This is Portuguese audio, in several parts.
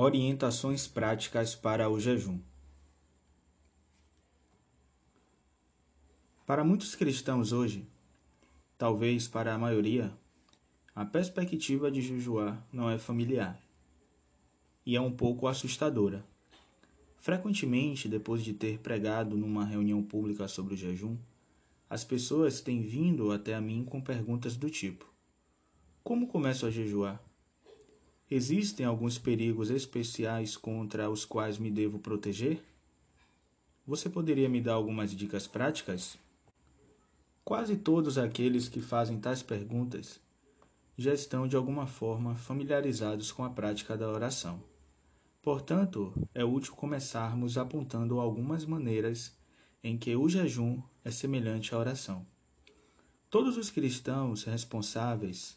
Orientações práticas para o jejum. Para muitos cristãos hoje, talvez para a maioria, a perspectiva de jejuar não é familiar e é um pouco assustadora. Frequentemente, depois de ter pregado numa reunião pública sobre o jejum, as pessoas têm vindo até a mim com perguntas do tipo: Como começo a jejuar? Existem alguns perigos especiais contra os quais me devo proteger? Você poderia me dar algumas dicas práticas? Quase todos aqueles que fazem tais perguntas já estão de alguma forma familiarizados com a prática da oração. Portanto, é útil começarmos apontando algumas maneiras em que o jejum é semelhante à oração. Todos os cristãos responsáveis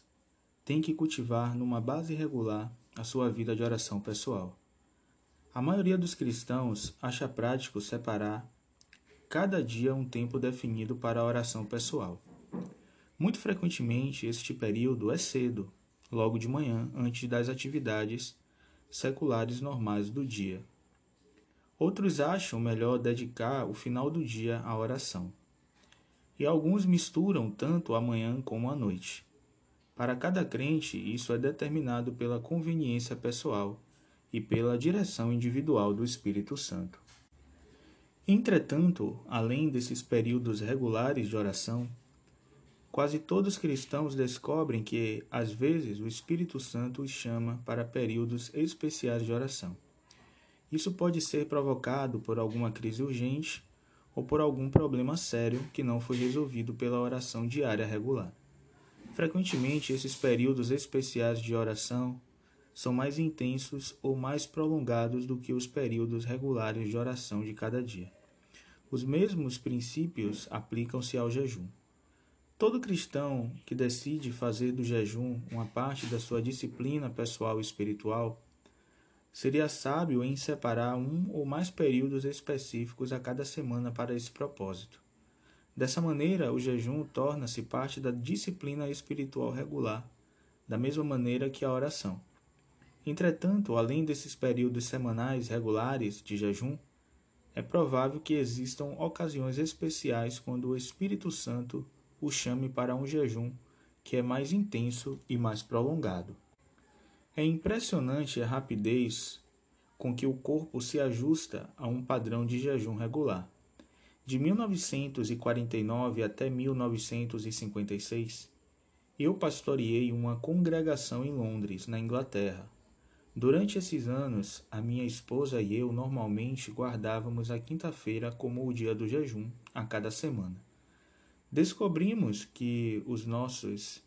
tem que cultivar numa base regular a sua vida de oração pessoal. A maioria dos cristãos acha prático separar cada dia um tempo definido para a oração pessoal. Muito frequentemente, este período é cedo, logo de manhã, antes das atividades seculares normais do dia. Outros acham melhor dedicar o final do dia à oração. E alguns misturam tanto a manhã como a noite. Para cada crente, isso é determinado pela conveniência pessoal e pela direção individual do Espírito Santo. Entretanto, além desses períodos regulares de oração, quase todos os cristãos descobrem que, às vezes, o Espírito Santo os chama para períodos especiais de oração. Isso pode ser provocado por alguma crise urgente ou por algum problema sério que não foi resolvido pela oração diária regular. Frequentemente, esses períodos especiais de oração são mais intensos ou mais prolongados do que os períodos regulares de oração de cada dia. Os mesmos princípios aplicam-se ao jejum. Todo cristão que decide fazer do jejum uma parte da sua disciplina pessoal e espiritual seria sábio em separar um ou mais períodos específicos a cada semana para esse propósito. Dessa maneira, o jejum torna-se parte da disciplina espiritual regular, da mesma maneira que a oração. Entretanto, além desses períodos semanais regulares de jejum, é provável que existam ocasiões especiais quando o Espírito Santo o chame para um jejum que é mais intenso e mais prolongado. É impressionante a rapidez com que o corpo se ajusta a um padrão de jejum regular. De 1949 até 1956, eu pastoreei uma congregação em Londres, na Inglaterra. Durante esses anos, a minha esposa e eu normalmente guardávamos a quinta-feira como o dia do jejum a cada semana. Descobrimos que os nossos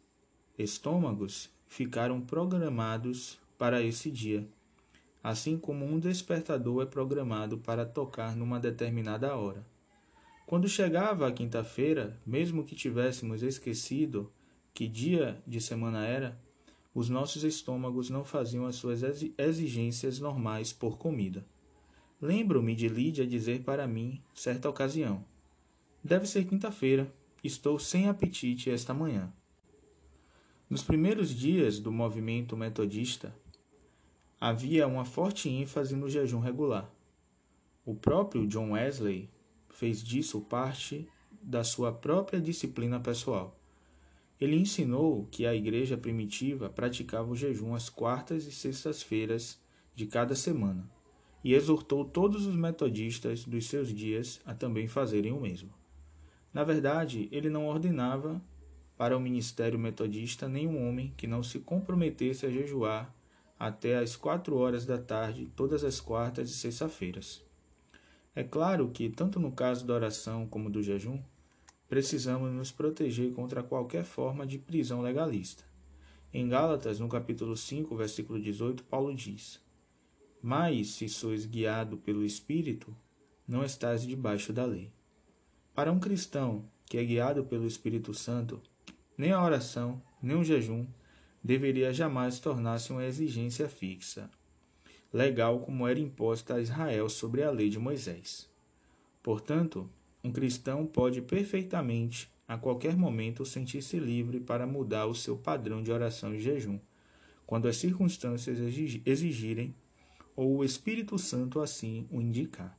estômagos ficaram programados para esse dia, assim como um despertador é programado para tocar numa determinada hora. Quando chegava a quinta-feira, mesmo que tivéssemos esquecido que dia de semana era, os nossos estômagos não faziam as suas exigências normais por comida. Lembro-me de Lídia dizer para mim, certa ocasião: Deve ser quinta-feira, estou sem apetite esta manhã. Nos primeiros dias do movimento metodista, havia uma forte ênfase no jejum regular. O próprio John Wesley fez disso parte da sua própria disciplina pessoal. Ele ensinou que a igreja primitiva praticava o jejum às quartas e sextas-feiras de cada semana e exortou todos os metodistas dos seus dias a também fazerem o mesmo. Na verdade, ele não ordenava para o ministério metodista nenhum homem que não se comprometesse a jejuar até às quatro horas da tarde todas as quartas e sexta-feiras. É claro que, tanto no caso da oração como do jejum, precisamos nos proteger contra qualquer forma de prisão legalista. Em Gálatas, no capítulo 5, versículo 18, Paulo diz: Mas, se sois guiado pelo Espírito, não estás debaixo da lei. Para um cristão que é guiado pelo Espírito Santo, nem a oração, nem o jejum deveria jamais tornar-se uma exigência fixa, legal como era imposta a Israel sobre a lei de Moisés. Portanto, um cristão pode perfeitamente, a qualquer momento, sentir-se livre para mudar o seu padrão de oração e jejum, quando as circunstâncias exigirem ou o Espírito Santo assim o indicar.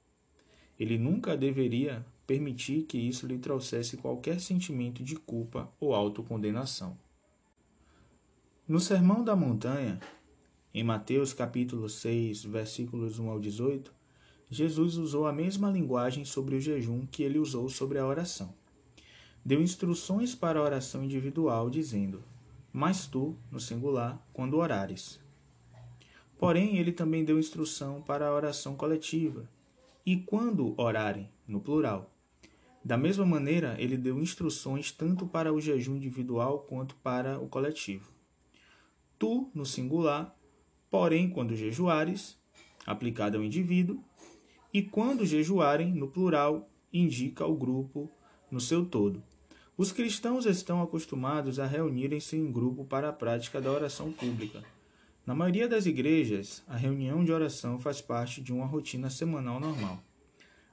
Ele nunca deveria permitir que isso lhe trouxesse qualquer sentimento de culpa ou autocondenação. No Sermão da Montanha, em Mateus capítulo 6, versículos 1 ao 18, Jesus usou a mesma linguagem sobre o jejum que ele usou sobre a oração. Deu instruções para a oração individual, dizendo: Mas tu, no singular, quando orares. Porém, ele também deu instrução para a oração coletiva, e quando orarem, no plural. Da mesma maneira, ele deu instruções tanto para o jejum individual quanto para o coletivo tu no singular, porém quando jejuares, aplicado ao indivíduo, e quando jejuarem no plural, indica o grupo no seu todo. Os cristãos estão acostumados a reunirem-se em grupo para a prática da oração pública. Na maioria das igrejas, a reunião de oração faz parte de uma rotina semanal normal.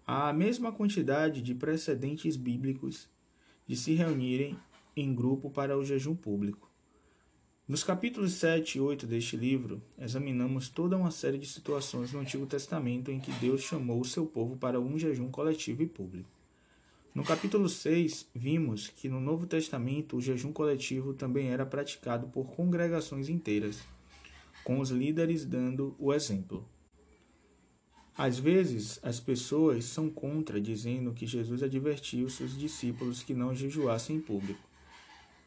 Há a mesma quantidade de precedentes bíblicos de se reunirem em grupo para o jejum público. Nos capítulos 7 e 8 deste livro, examinamos toda uma série de situações no Antigo Testamento em que Deus chamou o seu povo para um jejum coletivo e público. No capítulo 6, vimos que no Novo Testamento o jejum coletivo também era praticado por congregações inteiras, com os líderes dando o exemplo. Às vezes, as pessoas são contra, dizendo que Jesus advertiu seus discípulos que não jejuassem em público.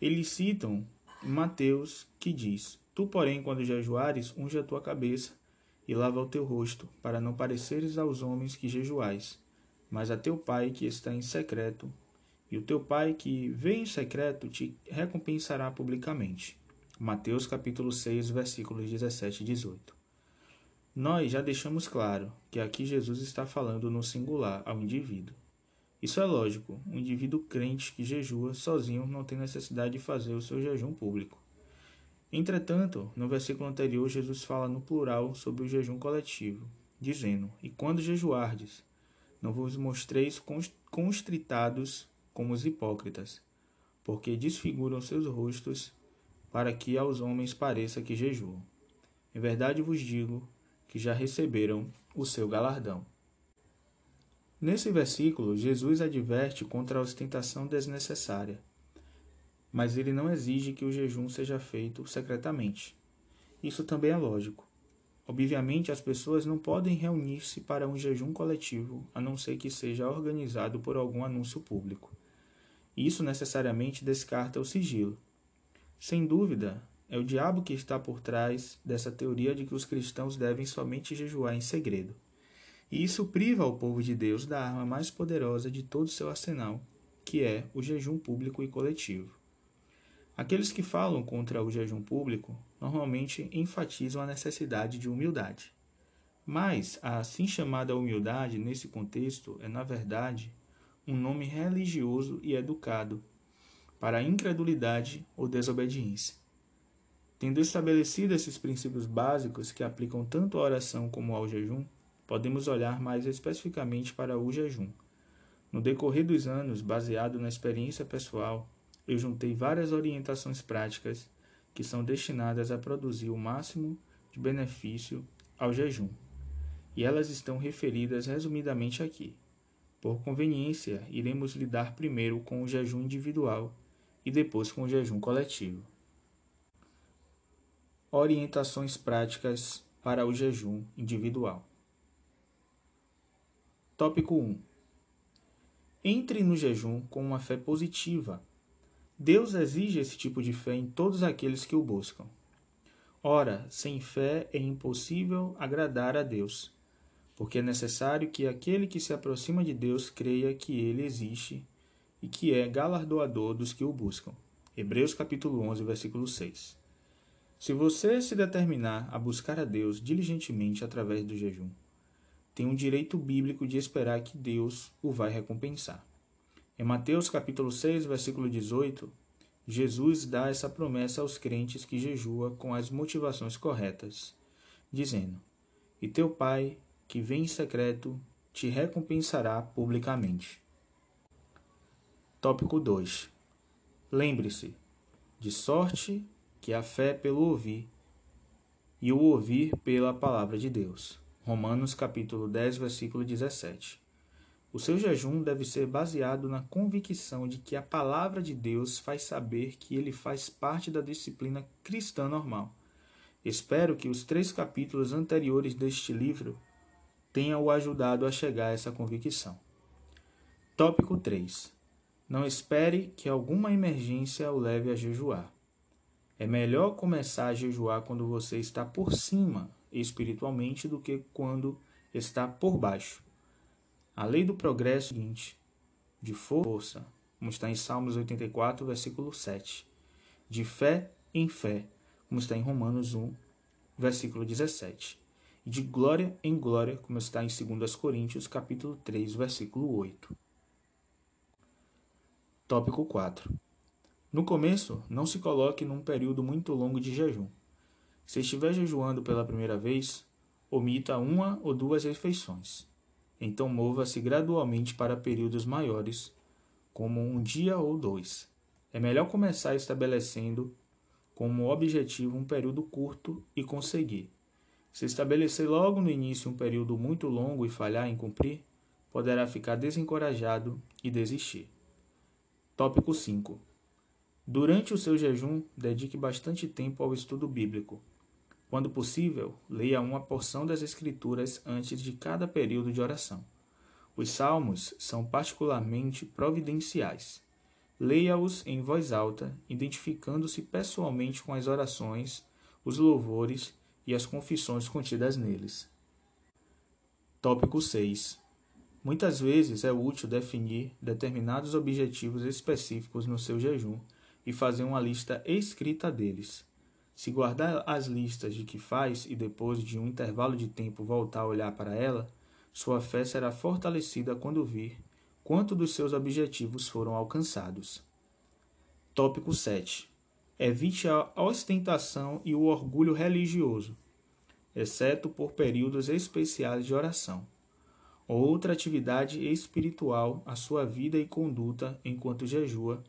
Eles citam Mateus, que diz: Tu, porém, quando jejuares, unge a tua cabeça e lava o teu rosto, para não pareceres aos homens que jejuais, mas a teu pai que está em secreto, e o teu pai que vê em secreto te recompensará publicamente. Mateus capítulo 6, versículos 17 e 18. Nós já deixamos claro que aqui Jesus está falando no singular ao indivíduo. Isso é lógico, um indivíduo crente que jejua sozinho não tem necessidade de fazer o seu jejum público. Entretanto, no versículo anterior, Jesus fala no plural sobre o jejum coletivo, dizendo: E quando jejuardes, não vos mostreis constritados como os hipócritas, porque desfiguram seus rostos, para que aos homens pareça que jejuam. Em verdade vos digo que já receberam o seu galardão. Nesse versículo, Jesus adverte contra a ostentação desnecessária, mas ele não exige que o jejum seja feito secretamente. Isso também é lógico. Obviamente, as pessoas não podem reunir-se para um jejum coletivo a não ser que seja organizado por algum anúncio público. Isso necessariamente descarta o sigilo. Sem dúvida, é o diabo que está por trás dessa teoria de que os cristãos devem somente jejuar em segredo. E isso priva o povo de Deus da arma mais poderosa de todo o seu arsenal, que é o jejum público e coletivo. Aqueles que falam contra o jejum público normalmente enfatizam a necessidade de humildade. Mas a assim chamada humildade, nesse contexto, é, na verdade, um nome religioso e educado para a incredulidade ou desobediência. Tendo estabelecido esses princípios básicos que aplicam tanto à oração como ao jejum, podemos olhar mais especificamente para o jejum. No decorrer dos anos, baseado na experiência pessoal, eu juntei várias orientações práticas que são destinadas a produzir o máximo de benefício ao jejum. E elas estão referidas resumidamente aqui. Por conveniência, iremos lidar primeiro com o jejum individual e depois com o jejum coletivo. Orientações práticas para o jejum individual. Tópico 1. Entre no jejum com uma fé positiva. Deus exige esse tipo de fé em todos aqueles que o buscam. Ora, sem fé é impossível agradar a Deus, porque é necessário que aquele que se aproxima de Deus creia que ele existe e que é galardoador dos que o buscam. Hebreus capítulo 11, versículo 6. Se você se determinar a buscar a Deus diligentemente através do jejum, tem um direito bíblico de esperar que Deus o vai recompensar. Em Mateus capítulo 6, versículo 18, Jesus dá essa promessa aos crentes que jejua com as motivações corretas, dizendo: E teu Pai, que vem em secreto, te recompensará publicamente. Tópico 2. Lembre-se, de sorte que a fé pelo ouvir, e o ouvir pela palavra de Deus. Romanos capítulo 10, versículo 17. O seu jejum deve ser baseado na convicção de que a palavra de Deus faz saber que ele faz parte da disciplina cristã normal. Espero que os três capítulos anteriores deste livro tenham o ajudado a chegar a essa convicção. Tópico 3. Não espere que alguma emergência o leve a jejuar. É melhor começar a jejuar quando você está por cima espiritualmente do que quando está por baixo. A lei do progresso seguinte, de força, como está em Salmos 84, versículo 7. De fé em fé, como está em Romanos 1, versículo 17. E de glória em glória, como está em 2 Coríntios, capítulo 3, versículo 8. Tópico 4. No começo, não se coloque num período muito longo de jejum. Se estiver jejuando pela primeira vez, omita uma ou duas refeições. Então mova-se gradualmente para períodos maiores, como um dia ou dois. É melhor começar estabelecendo como objetivo um período curto e conseguir. Se estabelecer logo no início um período muito longo e falhar em cumprir, poderá ficar desencorajado e desistir. Tópico 5. Durante o seu jejum, dedique bastante tempo ao estudo bíblico. Quando possível, leia uma porção das Escrituras antes de cada período de oração. Os salmos são particularmente providenciais. Leia-os em voz alta, identificando-se pessoalmente com as orações, os louvores e as confissões contidas neles. Tópico 6. Muitas vezes é útil definir determinados objetivos específicos no seu jejum e fazer uma lista escrita deles. Se guardar as listas de que faz e depois de um intervalo de tempo voltar a olhar para ela, sua fé será fortalecida quando vir quanto dos seus objetivos foram alcançados. Tópico 7. Evite a ostentação e o orgulho religioso, exceto por períodos especiais de oração. Outra atividade espiritual, a sua vida e conduta enquanto jejua,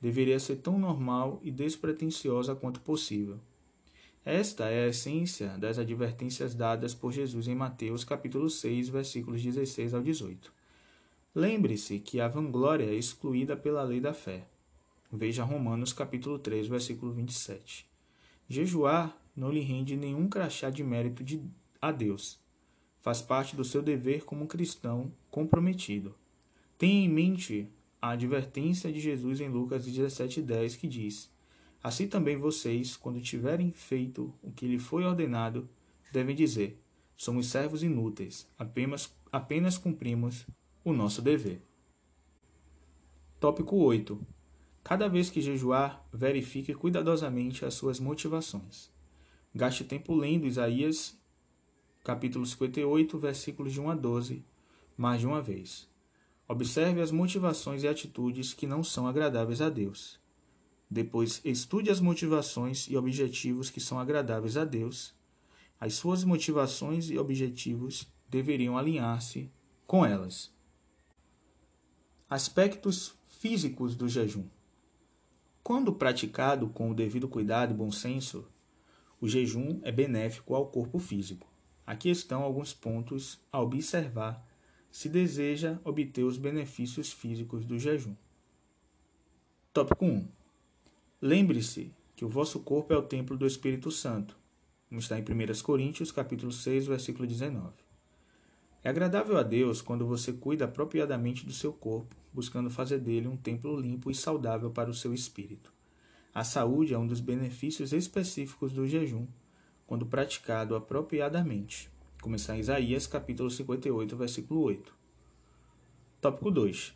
deveria ser tão normal e despretensiosa quanto possível. Esta é a essência das advertências dadas por Jesus em Mateus capítulo 6, versículos 16 ao 18. Lembre-se que a vanglória é excluída pela lei da fé. Veja Romanos capítulo 3, versículo 27. Jejuar não lhe rende nenhum crachá de mérito de, a Deus. Faz parte do seu dever como cristão comprometido. Tenha em mente a advertência de Jesus em Lucas 17,10 que diz Assim também vocês, quando tiverem feito o que lhe foi ordenado, devem dizer: somos servos inúteis, apenas, apenas cumprimos o nosso dever. Tópico 8. Cada vez que jejuar, verifique cuidadosamente as suas motivações. Gaste tempo lendo Isaías, capítulo 58, versículos de 1 a 12, mais de uma vez. Observe as motivações e atitudes que não são agradáveis a Deus. Depois, estude as motivações e objetivos que são agradáveis a Deus. As suas motivações e objetivos deveriam alinhar-se com elas. Aspectos físicos do jejum. Quando praticado com o devido cuidado e bom senso, o jejum é benéfico ao corpo físico. Aqui estão alguns pontos a observar se deseja obter os benefícios físicos do jejum. Tópico 1 Lembre-se que o vosso corpo é o templo do Espírito Santo, como está em 1 Coríntios, capítulo 6, versículo 19. É agradável a Deus quando você cuida apropriadamente do seu corpo, buscando fazer dele um templo limpo e saudável para o seu espírito. A saúde é um dos benefícios específicos do jejum, quando praticado apropriadamente, como está em Isaías, capítulo 58, versículo 8. Tópico 2.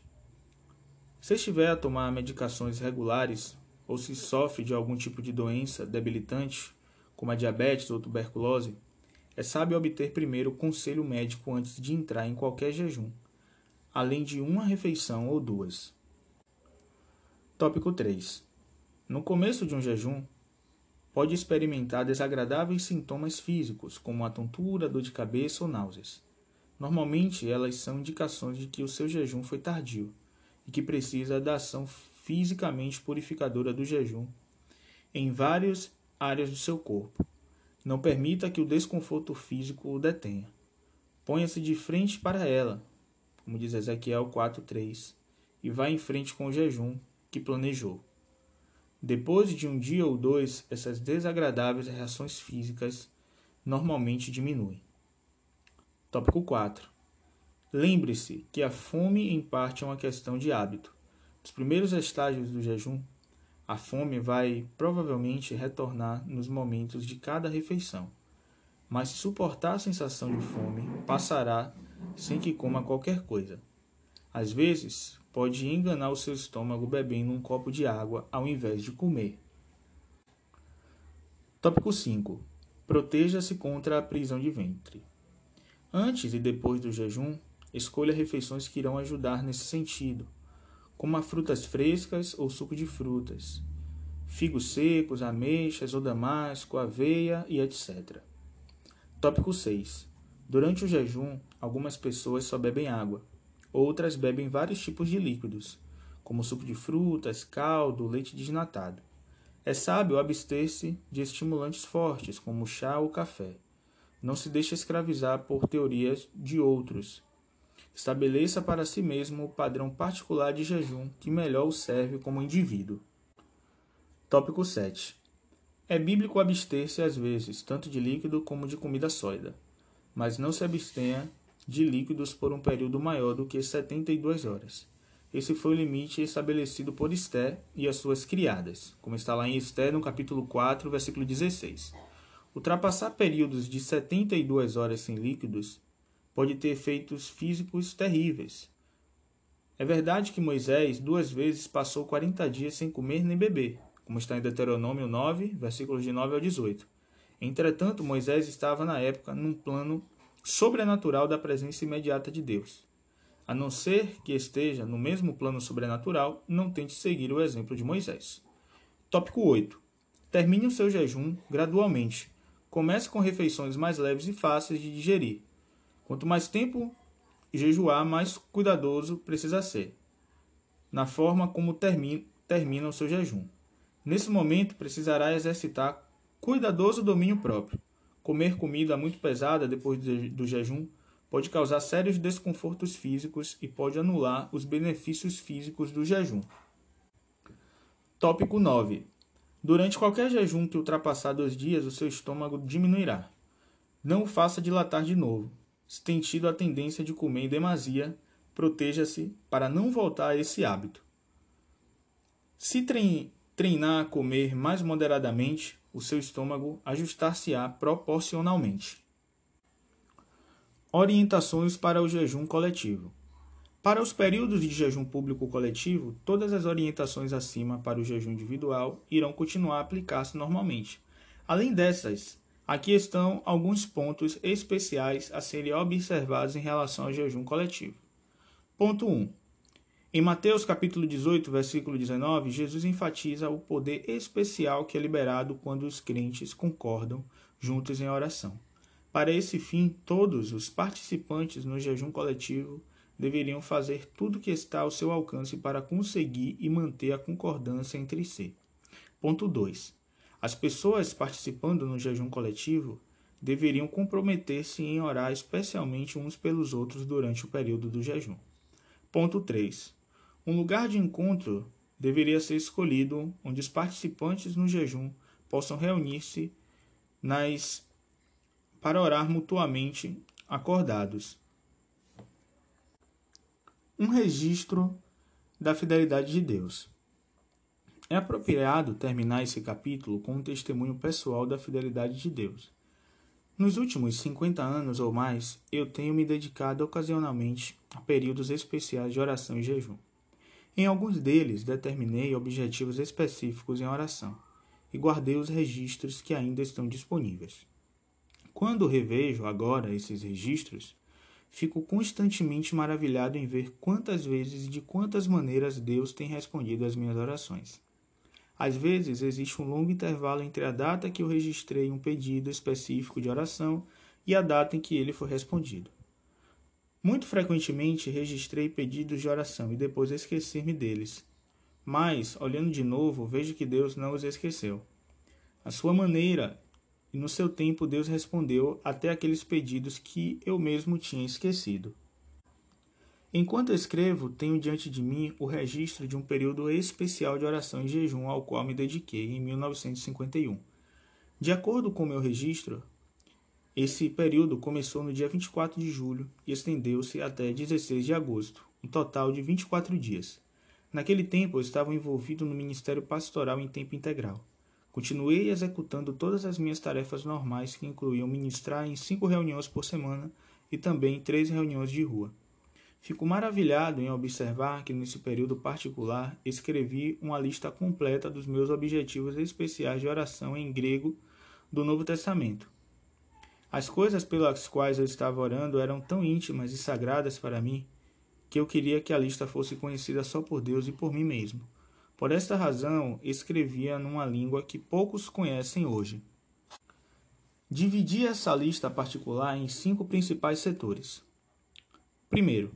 Se estiver a tomar medicações regulares ou se sofre de algum tipo de doença debilitante, como a diabetes ou tuberculose, é sábio obter primeiro conselho médico antes de entrar em qualquer jejum, além de uma refeição ou duas. Tópico 3. No começo de um jejum, pode experimentar desagradáveis sintomas físicos, como a tontura, dor de cabeça ou náuseas. Normalmente, elas são indicações de que o seu jejum foi tardio e que precisa da ação fisicamente purificadora do jejum em várias áreas do seu corpo. Não permita que o desconforto físico o detenha. Ponha-se de frente para ela, como diz Ezequiel 4:3, e vá em frente com o jejum que planejou. Depois de um dia ou dois, essas desagradáveis reações físicas normalmente diminuem. Tópico 4. Lembre-se que a fome, em parte, é uma questão de hábito. Nos primeiros estágios do jejum, a fome vai provavelmente retornar nos momentos de cada refeição. Mas se suportar a sensação de fome, passará sem que coma qualquer coisa. Às vezes, pode enganar o seu estômago bebendo um copo de água ao invés de comer. Tópico 5. Proteja-se contra a prisão de ventre. Antes e depois do jejum, escolha refeições que irão ajudar nesse sentido, como frutas frescas ou suco de frutas, figos secos, ameixas ou damasco, aveia e etc. Tópico 6. Durante o jejum, algumas pessoas só bebem água Outras bebem vários tipos de líquidos, como suco de frutas, caldo, leite desnatado. É sábio abster-se de estimulantes fortes, como chá ou café. Não se deixe escravizar por teorias de outros. Estabeleça para si mesmo o padrão particular de jejum que melhor o serve como indivíduo. Tópico 7. É bíblico abster-se às vezes, tanto de líquido como de comida sólida, mas não se abstenha de líquidos por um período maior do que 72 horas. Esse foi o limite estabelecido por Esté e as suas criadas, como está lá em Esté, no capítulo 4, versículo 16. Ultrapassar períodos de 72 horas sem líquidos pode ter efeitos físicos terríveis. É verdade que Moisés duas vezes passou 40 dias sem comer nem beber, como está em Deuteronômio 9, versículos de 9 ao 18. Entretanto, Moisés estava na época num plano sobrenatural da presença imediata de Deus. A não ser que esteja no mesmo plano sobrenatural, não tente seguir o exemplo de Moisés. Tópico 8. Termine o seu jejum gradualmente. Comece com refeições mais leves e fáceis de digerir. Quanto mais tempo jejuar, mais cuidadoso precisa ser na forma como termina, termina o seu jejum. Nesse momento, precisará exercitar cuidadoso domínio próprio. Comer comida muito pesada depois do jejum pode causar sérios desconfortos físicos e pode anular os benefícios físicos do jejum. Tópico 9. Durante qualquer jejum que ultrapassar dois dias, o seu estômago diminuirá. Não o faça dilatar de novo. Se tem tido a tendência de comer em demasia, proteja-se para não voltar a esse hábito. Se treinar a comer mais moderadamente, o seu estômago ajustar-se-á proporcionalmente. Orientações para o jejum coletivo. Para os períodos de jejum público coletivo, todas as orientações acima para o jejum individual irão continuar a aplicar-se normalmente. Além dessas, aqui estão alguns pontos especiais a serem observados em relação ao jejum coletivo. Ponto 1. Em Mateus capítulo 18, versículo 19, Jesus enfatiza o poder especial que é liberado quando os crentes concordam juntos em oração. Para esse fim, todos os participantes no jejum coletivo deveriam fazer tudo o que está ao seu alcance para conseguir e manter a concordância entre si. Ponto 2. As pessoas participando no jejum coletivo deveriam comprometer-se em orar especialmente uns pelos outros durante o período do jejum. Ponto 3. Um lugar de encontro deveria ser escolhido onde os participantes no jejum possam reunir-se nas para orar mutuamente acordados. Um registro da fidelidade de Deus. É apropriado terminar esse capítulo com um testemunho pessoal da fidelidade de Deus. Nos últimos 50 anos ou mais, eu tenho me dedicado ocasionalmente a períodos especiais de oração e jejum. Em alguns deles, determinei objetivos específicos em oração e guardei os registros que ainda estão disponíveis. Quando revejo agora esses registros, fico constantemente maravilhado em ver quantas vezes e de quantas maneiras Deus tem respondido às minhas orações. Às vezes existe um longo intervalo entre a data que eu registrei um pedido específico de oração e a data em que ele foi respondido. Muito frequentemente registrei pedidos de oração e depois esqueci-me deles. Mas, olhando de novo, vejo que Deus não os esqueceu. A sua maneira e no seu tempo Deus respondeu até aqueles pedidos que eu mesmo tinha esquecido. Enquanto escrevo, tenho diante de mim o registro de um período especial de oração e jejum ao qual me dediquei em 1951. De acordo com meu registro, esse período começou no dia 24 de julho e estendeu-se até 16 de agosto, um total de 24 dias. Naquele tempo eu estava envolvido no ministério pastoral em tempo integral. Continuei executando todas as minhas tarefas normais, que incluíam ministrar em cinco reuniões por semana e também três reuniões de rua. Fico maravilhado em observar que nesse período particular escrevi uma lista completa dos meus objetivos especiais de oração em grego do Novo Testamento. As coisas pelas quais eu estava orando eram tão íntimas e sagradas para mim que eu queria que a lista fosse conhecida só por Deus e por mim mesmo. Por esta razão, escrevia numa língua que poucos conhecem hoje. Dividi essa lista particular em cinco principais setores. Primeiro,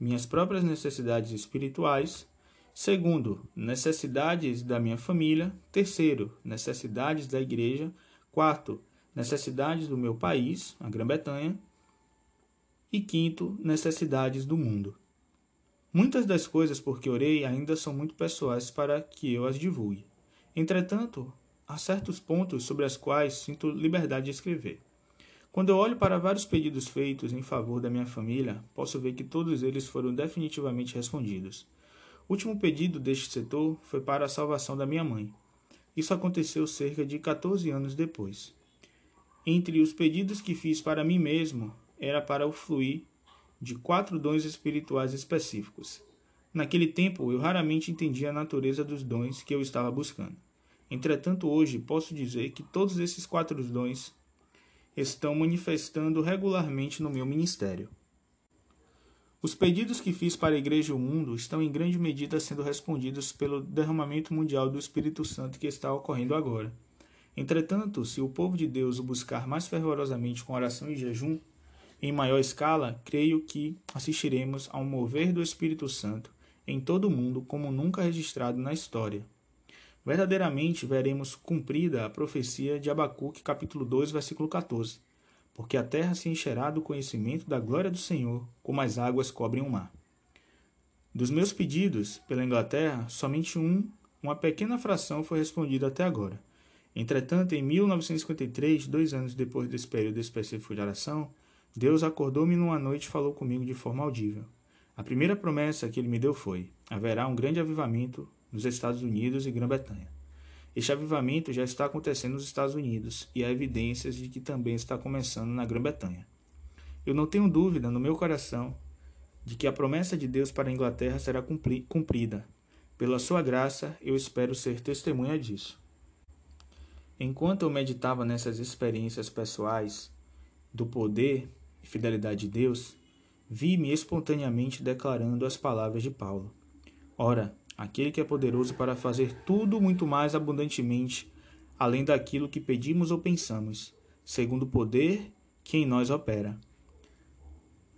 minhas próprias necessidades espirituais. Segundo, necessidades da minha família. Terceiro, necessidades da igreja. Quarto, necessidades do meu país, a Grã-Bretanha. E quinto, necessidades do mundo. Muitas das coisas por que orei ainda são muito pessoais para que eu as divulgue. Entretanto, há certos pontos sobre os quais sinto liberdade de escrever. Quando eu olho para vários pedidos feitos em favor da minha família, posso ver que todos eles foram definitivamente respondidos. O último pedido deste setor foi para a salvação da minha mãe. Isso aconteceu cerca de 14 anos depois. Entre os pedidos que fiz para mim mesmo, era para o fluir de quatro dons espirituais específicos. Naquele tempo, eu raramente entendia a natureza dos dons que eu estava buscando. Entretanto, hoje posso dizer que todos esses quatro dons estão manifestando regularmente no meu ministério. Os pedidos que fiz para a Igreja e o mundo estão em grande medida sendo respondidos pelo derramamento mundial do Espírito Santo que está ocorrendo agora. Entretanto, se o povo de Deus o buscar mais fervorosamente com oração e jejum, em maior escala, creio que assistiremos a um mover do Espírito Santo em todo o mundo como nunca registrado na história. Verdadeiramente veremos cumprida a profecia de Abacuque, capítulo 2, versículo 14. Porque a terra se encherá do conhecimento da glória do Senhor, como as águas cobrem o mar. Dos meus pedidos pela Inglaterra, somente um, uma pequena fração foi respondida até agora. Entretanto, em 1953, dois anos depois desse período específico de oração, Deus acordou-me numa noite e falou comigo de forma audível. A primeira promessa que ele me deu foi: haverá um grande avivamento nos Estados Unidos e Grã-Bretanha. Este avivamento já está acontecendo nos Estados Unidos e há evidências de que também está começando na Grã-Bretanha. Eu não tenho dúvida no meu coração de que a promessa de Deus para a Inglaterra será cumprida. Pela sua graça, eu espero ser testemunha disso. Enquanto eu meditava nessas experiências pessoais do poder e fidelidade de Deus, vi-me espontaneamente declarando as palavras de Paulo. Ora, aquele que é poderoso para fazer tudo muito mais abundantemente, além daquilo que pedimos ou pensamos, segundo o poder que em nós opera.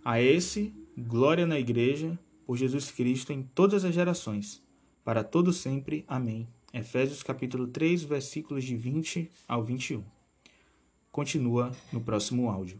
A esse, glória na Igreja, por Jesus Cristo em todas as gerações, para todo sempre. Amém. Efésios capítulo 3, versículos de 20 ao 21. Continua no próximo áudio.